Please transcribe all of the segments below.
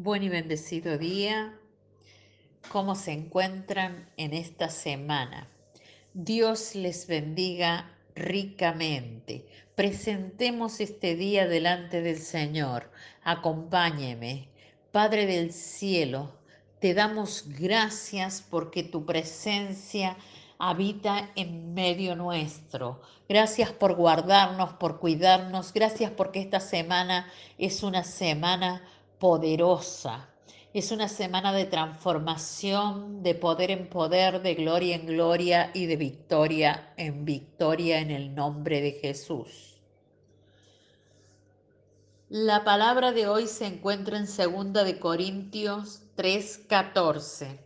Buen y bendecido día. ¿Cómo se encuentran en esta semana? Dios les bendiga ricamente. Presentemos este día delante del Señor. Acompáñeme. Padre del cielo, te damos gracias porque tu presencia habita en medio nuestro. Gracias por guardarnos, por cuidarnos. Gracias porque esta semana es una semana poderosa. Es una semana de transformación, de poder en poder, de gloria en gloria y de victoria en victoria en el nombre de Jesús. La palabra de hoy se encuentra en 2 de Corintios 3:14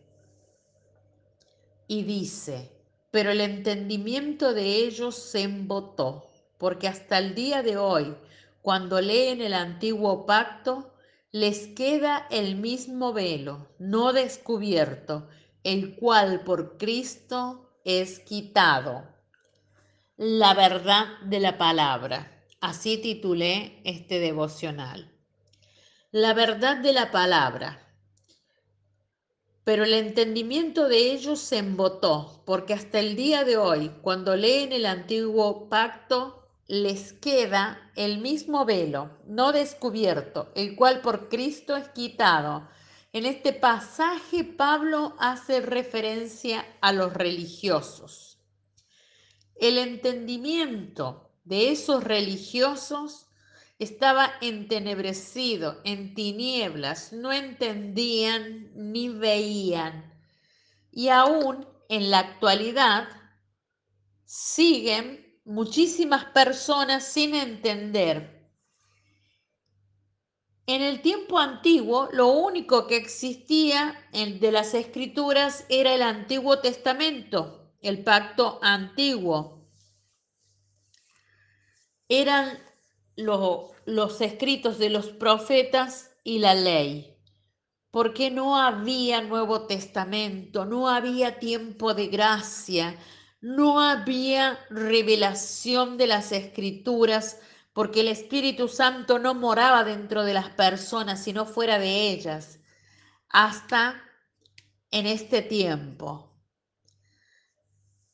y dice, pero el entendimiento de ellos se embotó, porque hasta el día de hoy, cuando leen el antiguo pacto, les queda el mismo velo, no descubierto, el cual por Cristo es quitado. La verdad de la palabra. Así titulé este devocional. La verdad de la palabra. Pero el entendimiento de ellos se embotó, porque hasta el día de hoy, cuando leen el antiguo pacto, les queda el mismo velo, no descubierto, el cual por Cristo es quitado. En este pasaje Pablo hace referencia a los religiosos. El entendimiento de esos religiosos estaba entenebrecido, en tinieblas, no entendían ni veían. Y aún en la actualidad siguen muchísimas personas sin entender. En el tiempo antiguo, lo único que existía de las escrituras era el Antiguo Testamento, el pacto antiguo. Eran los escritos de los profetas y la ley, porque no había Nuevo Testamento, no había tiempo de gracia, no había revelación de las escrituras porque el Espíritu Santo no moraba dentro de las personas, sino fuera de ellas, hasta en este tiempo.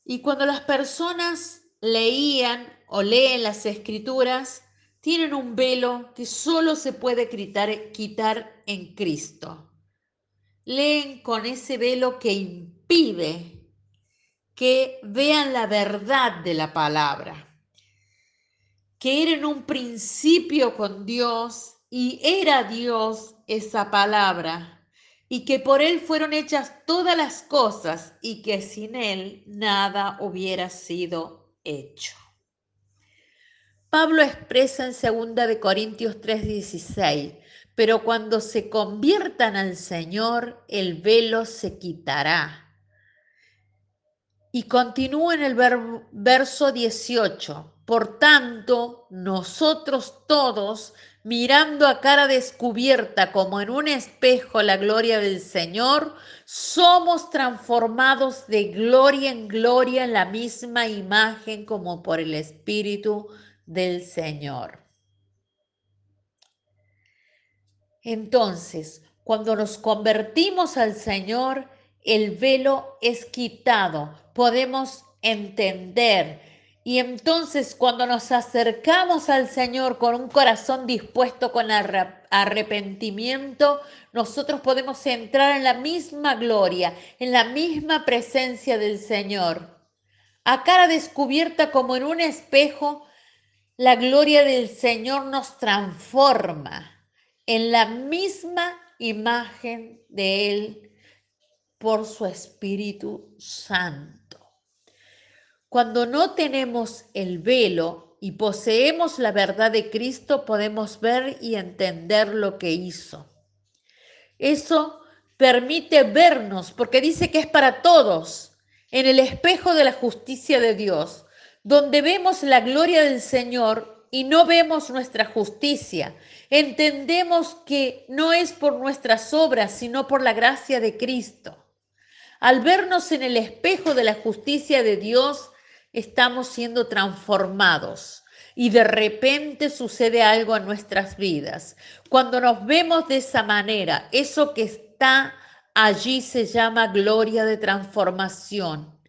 Y cuando las personas leían o leen las escrituras, tienen un velo que solo se puede quitar, quitar en Cristo. Leen con ese velo que impide que vean la verdad de la palabra, que era en un principio con Dios y era Dios esa palabra, y que por Él fueron hechas todas las cosas y que sin Él nada hubiera sido hecho. Pablo expresa en 2 de Corintios 3:16, pero cuando se conviertan al Señor, el velo se quitará y continúa en el verso 18. Por tanto, nosotros todos, mirando a cara descubierta como en un espejo la gloria del Señor, somos transformados de gloria en gloria en la misma imagen como por el Espíritu del Señor. Entonces, cuando nos convertimos al Señor, el velo es quitado, podemos entender. Y entonces cuando nos acercamos al Señor con un corazón dispuesto con arrepentimiento, nosotros podemos entrar en la misma gloria, en la misma presencia del Señor. A cara descubierta como en un espejo, la gloria del Señor nos transforma en la misma imagen de Él por su Espíritu Santo. Cuando no tenemos el velo y poseemos la verdad de Cristo, podemos ver y entender lo que hizo. Eso permite vernos, porque dice que es para todos, en el espejo de la justicia de Dios, donde vemos la gloria del Señor y no vemos nuestra justicia. Entendemos que no es por nuestras obras, sino por la gracia de Cristo. Al vernos en el espejo de la justicia de Dios, estamos siendo transformados. y de repente sucede algo en nuestras vidas. Cuando nos vemos de esa manera, eso que está allí se llama gloria de transformación,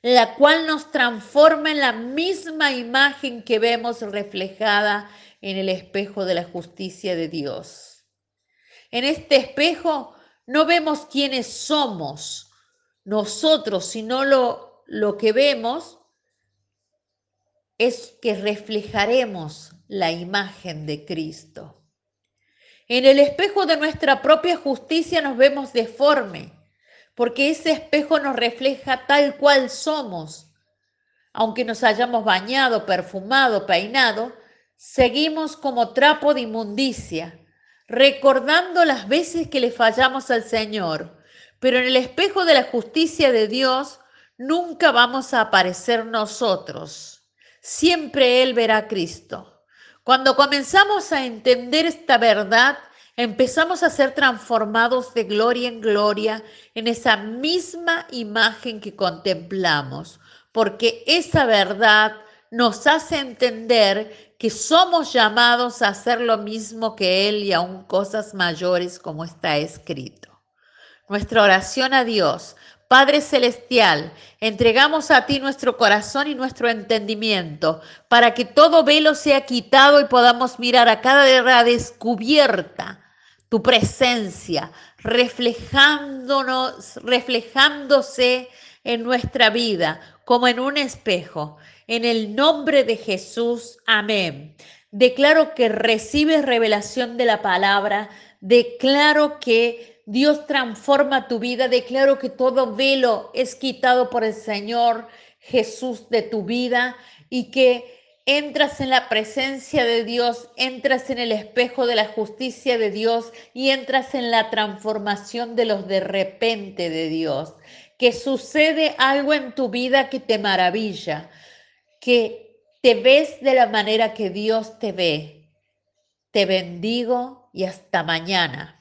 la cual nos transforma en la misma imagen que vemos reflejada en el espejo de la justicia de Dios. En este espejo no vemos quiénes somos nosotros, sino lo, lo que vemos es que reflejaremos la imagen de Cristo. En el espejo de nuestra propia justicia nos vemos deforme, porque ese espejo nos refleja tal cual somos. Aunque nos hayamos bañado, perfumado, peinado, seguimos como trapo de inmundicia, recordando las veces que le fallamos al Señor. Pero en el espejo de la justicia de Dios nunca vamos a aparecer nosotros siempre Él verá a Cristo. Cuando comenzamos a entender esta verdad, empezamos a ser transformados de gloria en gloria en esa misma imagen que contemplamos, porque esa verdad nos hace entender que somos llamados a hacer lo mismo que Él y aún cosas mayores como está escrito. Nuestra oración a Dios Padre Celestial, entregamos a ti nuestro corazón y nuestro entendimiento para que todo velo sea quitado y podamos mirar a cada descubierta tu presencia, reflejándonos, reflejándose en nuestra vida como en un espejo. En el nombre de Jesús, amén. Declaro que recibes revelación de la palabra, declaro que Dios transforma tu vida. Declaro que todo velo es quitado por el Señor Jesús de tu vida y que entras en la presencia de Dios, entras en el espejo de la justicia de Dios y entras en la transformación de los de repente de Dios. Que sucede algo en tu vida que te maravilla, que te ves de la manera que Dios te ve. Te bendigo y hasta mañana.